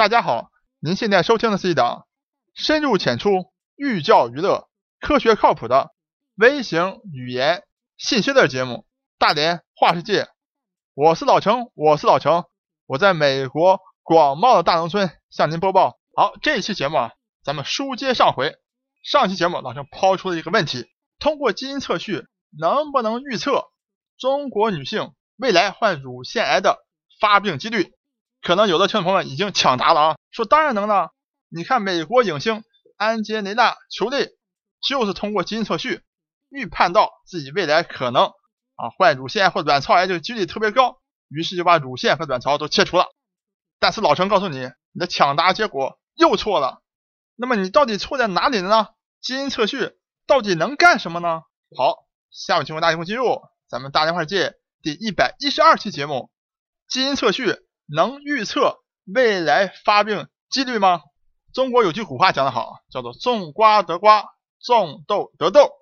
大家好，您现在收听的是一档深入浅出、寓教于乐、科学靠谱的微型语言信息类节目《大连话世界》。我是老程，我是老程，我在美国广袤的大农村向您播报。好，这一期节目啊，咱们书接上回。上期节目老程抛出了一个问题：通过基因测序，能不能预测中国女性未来患乳腺癌的发病几率？可能有的听众朋友们已经抢答了啊，说当然能了。你看美国影星安吉雷娜·裘丽就是通过基因测序预判到自己未来可能啊患乳腺或卵巢癌这个几率特别高，于是就把乳腺和卵巢都切除了。但是老陈告诉你，你的抢答结果又错了。那么你到底错在哪里了呢？基因测序到底能干什么呢？好，下面请问大家一进入咱们大连话界第一百一十二期节目，基因测序。能预测未来发病几率吗？中国有句古话讲得好，叫做种瓜得瓜，种豆得豆。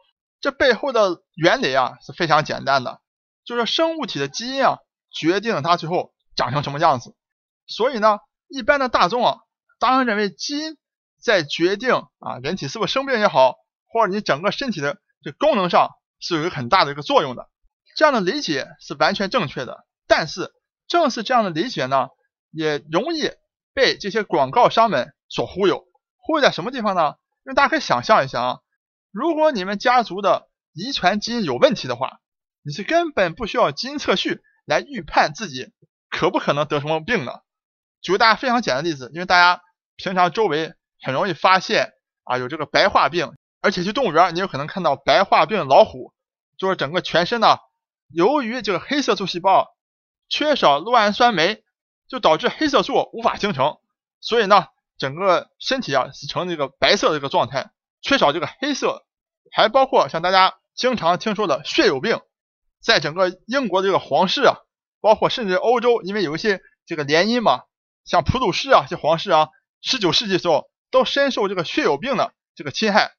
这背后的原理啊是非常简单的，就是生物体的基因啊决定了它最后长成什么样子。所以呢，一般的大众啊，当然认为基因在决定啊人体是不是生病也好，或者你整个身体的这功能上是有一个很大的一个作用的。这样的理解是完全正确的，但是。正是这样的理解呢，也容易被这些广告商们所忽悠。忽悠在什么地方呢？因为大家可以想象一下啊，如果你们家族的遗传基因有问题的话，你是根本不需要基因测序来预判自己可不可能得什么病的。举个大家非常简单的例子，因为大家平常周围很容易发现啊有这个白化病，而且去动物园你有可能看到白化病老虎，就是整个全身呢，由于这个黑色素细胞。缺少酪氨酸酶，就导致黑色素无法形成，所以呢，整个身体啊是呈这个白色的一个状态，缺少这个黑色，还包括像大家经常听说的血友病，在整个英国的这个皇室啊，包括甚至欧洲，因为有一些这个联姻嘛，像普鲁士啊这皇室啊，十九世纪时候都深受这个血友病的这个侵害，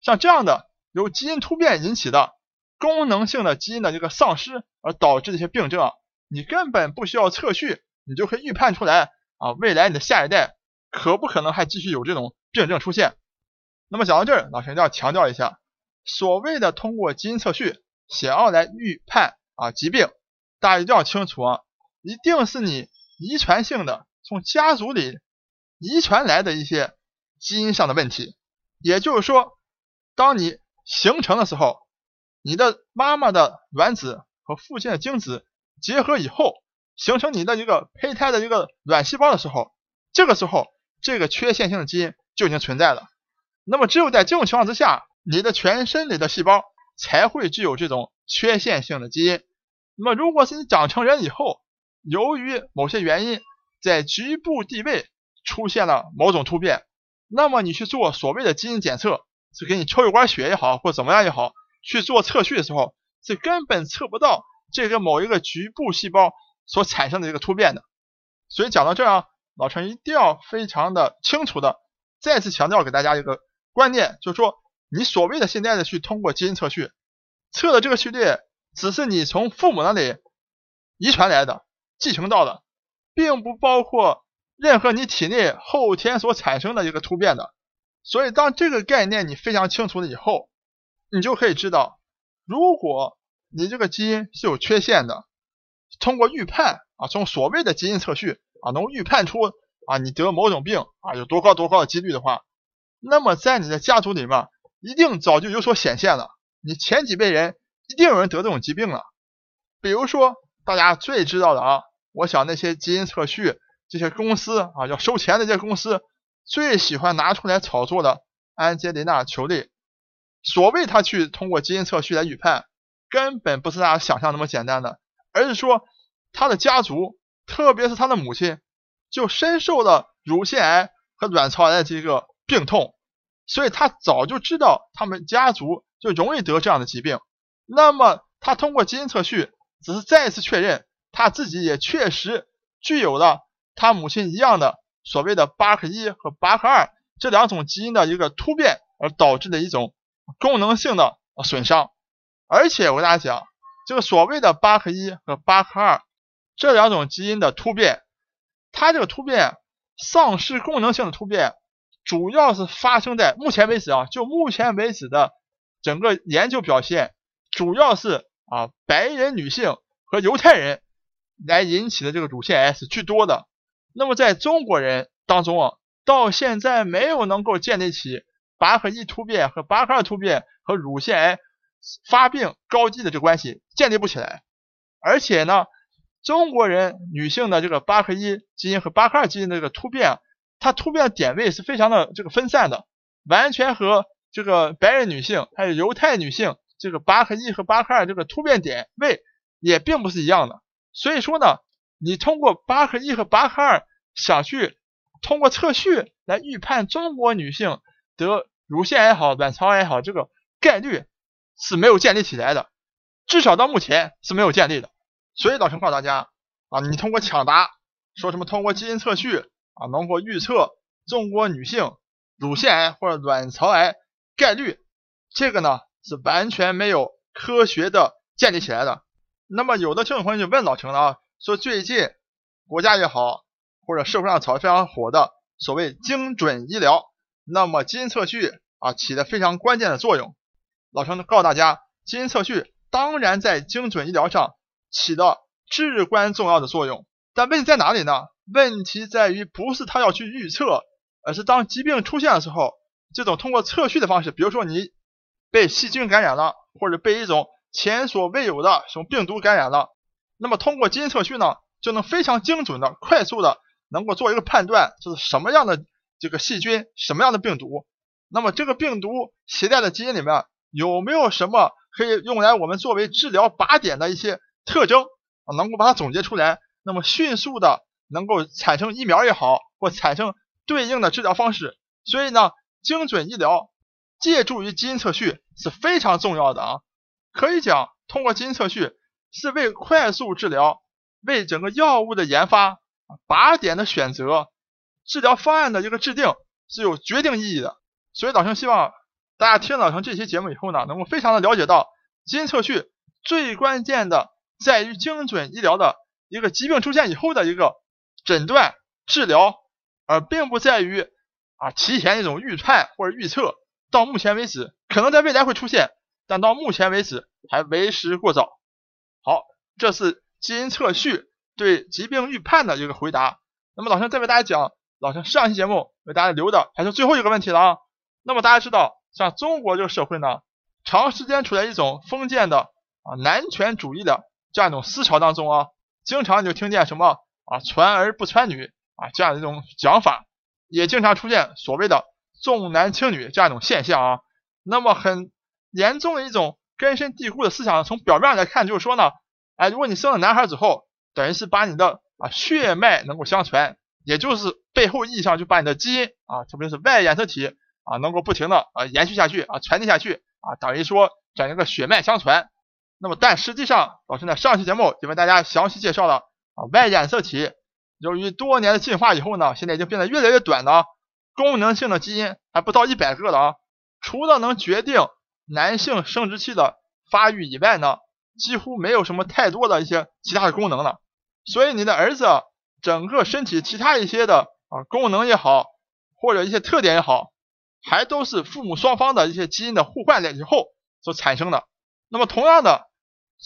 像这样的由基因突变引起的功能性的基因的这个丧失而导致的一些病症啊。你根本不需要测序，你就可以预判出来啊，未来你的下一代可不可能还继续有这种病症出现？那么讲到这儿，老陈要强调一下，所谓的通过基因测序想要来预判啊疾病，大家一定要清楚啊，一定是你遗传性的从家族里遗传来的一些基因上的问题。也就是说，当你形成的时候，你的妈妈的卵子和父亲的精子。结合以后形成你的一个胚胎的一个卵细胞的时候，这个时候这个缺陷性的基因就已经存在了。那么只有在这种情况之下，你的全身里的细胞才会具有这种缺陷性的基因。那么如果是你长成人以后，由于某些原因在局部地位出现了某种突变，那么你去做所谓的基因检测，是给你抽一管血也好，或怎么样也好，去做测序的时候，是根本测不到。这个某一个局部细胞所产生的一个突变的，所以讲到这儿啊，老陈一定要非常的清楚的再次强调给大家一个观念，就是说你所谓的现在的去通过基因测序测的这个序列，只是你从父母那里遗传来的、继承到的，并不包括任何你体内后天所产生的一个突变的。所以当这个概念你非常清楚了以后，你就可以知道，如果你这个基因是有缺陷的，通过预判啊，从所谓的基因测序啊，能预判出啊你得某种病啊有多高多高的几率的话，那么在你的家族里面一定早就有所显现了。你前几辈人一定有人得这种疾病了。比如说大家最知道的啊，我想那些基因测序这些公司啊，要收钱的这些公司最喜欢拿出来炒作的安吉丽娜·裘丽，所谓他去通过基因测序来预判。根本不是大家想象那么简单的，而是说他的家族，特别是他的母亲，就深受了乳腺癌和卵巢癌的这个病痛，所以他早就知道他们家族就容易得这样的疾病。那么他通过基因测序，只是再一次确认他自己也确实具有了他母亲一样的所谓的巴克一和巴克二这两种基因的一个突变而导致的一种功能性的损伤。而且我跟大家讲，这个所谓的巴克一和巴克二这两种基因的突变，它这个突变丧失功能性的突变，主要是发生在目前为止啊，就目前为止的整个研究表现，主要是啊白人女性和犹太人来引起的这个乳腺癌是居多的。那么在中国人当中啊，到现在没有能够建立起八克一突变和八克二突变和乳腺癌发病高低的这个关系建立不起来，而且呢。中国人女性的这个巴克一基因和巴克二基因的这个突变，它突变的点位是非常的这个分散的，完全和这个白人女性还有犹太女性这个巴克一和巴克二这个突变点位也并不是一样的。所以说呢，你通过巴克一和巴克二想去通过测序来预判中国女性得乳腺癌好、卵巢癌好这个概率是没有建立起来的，至少到目前是没有建立的。所以老陈告诉大家啊，你通过抢答说什么通过基因测序啊能够预测中国女性乳腺癌或者卵巢癌概率，这个呢是完全没有科学的建立起来的。那么有的听众朋友就问老陈了啊，说最近国家也好或者社会上炒得非常火的所谓精准医疗，那么基因测序啊起的非常关键的作用。老陈告诉大家，基因测序当然在精准医疗上。起到至关重要的作用，但问题在哪里呢？问题在于不是他要去预测，而是当疾病出现的时候，这种通过测序的方式，比如说你被细菌感染了，或者被一种前所未有的什么病毒感染了，那么通过基因测序呢，就能非常精准的、快速的能够做一个判断，就是什么样的这个细菌、什么样的病毒，那么这个病毒携带的基因里面有没有什么可以用来我们作为治疗靶点的一些。特征啊，能够把它总结出来，那么迅速的能够产生疫苗也好，或产生对应的治疗方式。所以呢，精准医疗借助于基因测序是非常重要的啊。可以讲，通过基因测序是为快速治疗、为整个药物的研发、靶点的选择、治疗方案的一个制定是有决定意义的。所以老兄希望大家听老陈这期节目以后呢，能够非常的了解到基因测序最关键的。在于精准医疗的一个疾病出现以后的一个诊断治疗，而并不在于啊提前一种预判或者预测。到目前为止，可能在未来会出现，但到目前为止还为时过早。好，这是基因测序对疾病预判的一个回答。那么老陈再为大家讲，老陈上期节目为大家留的还是最后一个问题了啊。那么大家知道，像中国这个社会呢，长时间处在一种封建的啊男权主义的。这样一种思潮当中啊，经常就听见什么啊传儿不传女啊这样一种讲法，也经常出现所谓的重男轻女这样一种现象啊。那么很严重的一种根深蒂固的思想，从表面上来看，就是说呢，哎，如果你生了男孩之后，等于是把你的啊血脉能够相传，也就是背后意义上就把你的基因啊，特别是 Y 染色体啊，能够不停的啊延续下去啊，传递下去啊，等于说整一个血脉相传。那么，但实际上，老师呢上期节目就为大家详细介绍了啊，Y 染色体由于多年的进化以后呢，现在已经变得越来越短了，功能性的基因还不到一百个了啊。除了能决定男性生殖器的发育以外呢，几乎没有什么太多的一些其他的功能了。所以你的儿子整个身体其他一些的啊功能也好，或者一些特点也好，还都是父母双方的一些基因的互换了以后所产生的。那么同样的。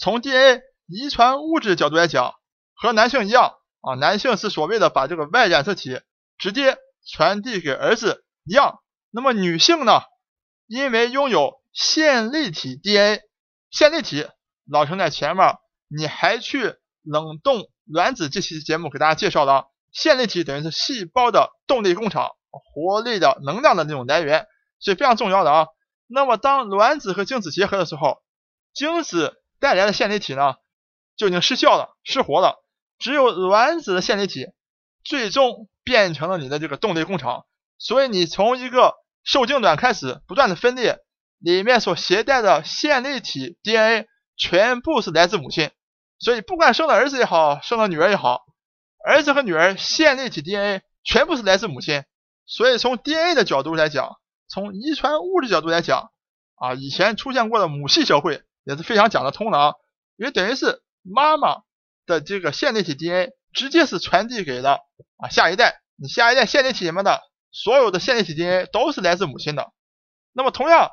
从 DNA 遗传物质角度来讲，和男性一样啊，男性是所谓的把这个 Y 染色体直接传递给儿子一样。那么女性呢，因为拥有线粒体 DNA，线粒体老陈在前面你还去冷冻卵子这期节目给大家介绍了，线粒体等于是细胞的动力工厂，活力的能量的那种来源，所以非常重要的啊。那么当卵子和精子结合的时候，精子带来的线粒体呢，就已经失效了、失活了。只有卵子的线粒体最终变成了你的这个动力工厂。所以你从一个受精卵开始不断的分裂，里面所携带的线粒体 DNA 全部是来自母亲。所以不管生了儿子也好，生了女儿也好，儿子和女儿线粒体 DNA 全部是来自母亲。所以从 DNA 的角度来讲，从遗传物质角度来讲，啊，以前出现过的母系社会。也是非常讲得通的啊，因为等于是妈妈的这个线粒体 DNA 直接是传递给了啊下一代，你下一代线粒体里面的所有的线粒体 DNA 都是来自母亲的。那么同样，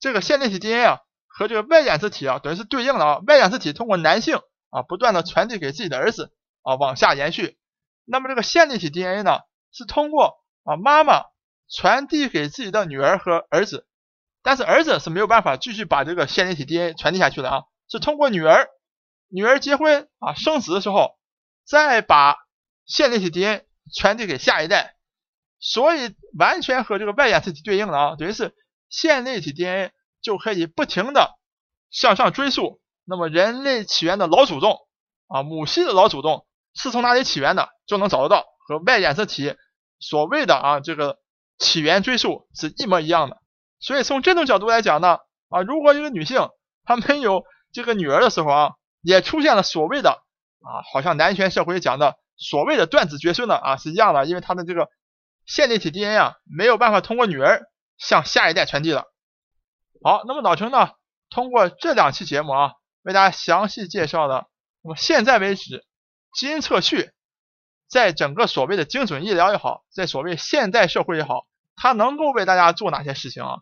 这个线粒体 DNA 啊和这个 Y 染色体啊等于是对应的啊，Y 染色体通过男性啊不断的传递给自己的儿子啊往下延续，那么这个线粒体 DNA 呢是通过啊妈妈传递给自己的女儿和儿子，但是儿子是没有办法继续把这个线粒体 DNA 传递下去的啊，是通过女儿，女儿结婚啊生子的时候再把线粒体 DNA 传递给下一代。所以完全和这个 Y 染色体对应的啊，等于是线粒体 DNA 就可以不停的向上追溯。那么人类起源的老祖宗啊，母系的老祖宗是从哪里起源的，就能找得到，和 Y 染色体所谓的啊这个起源追溯是一模一样的。所以从这种角度来讲呢，啊如果一个女性她没有这个女儿的时候啊，也出现了所谓的啊好像男权社会讲的所谓的断子绝孙的啊是一样的，因为她的这个。线粒体 DNA 啊，没有办法通过女儿向下一代传递了。好，那么老陈呢，通过这两期节目啊，为大家详细介绍了，那么现在为止，基因测序在整个所谓的精准医疗也好，在所谓现代社会也好，它能够为大家做哪些事情啊？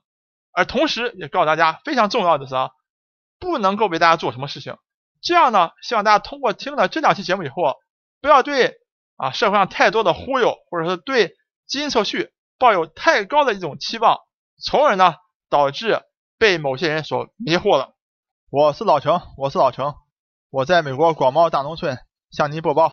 而同时也告诉大家，非常重要的是啊，不能够为大家做什么事情。这样呢，希望大家通过听了这两期节目以后，不要对啊社会上太多的忽悠，或者说对。基因测序抱有太高的一种期望，从而呢导致被某些人所迷惑了。我是老程，我是老程，我在美国广袤大农村向您播报。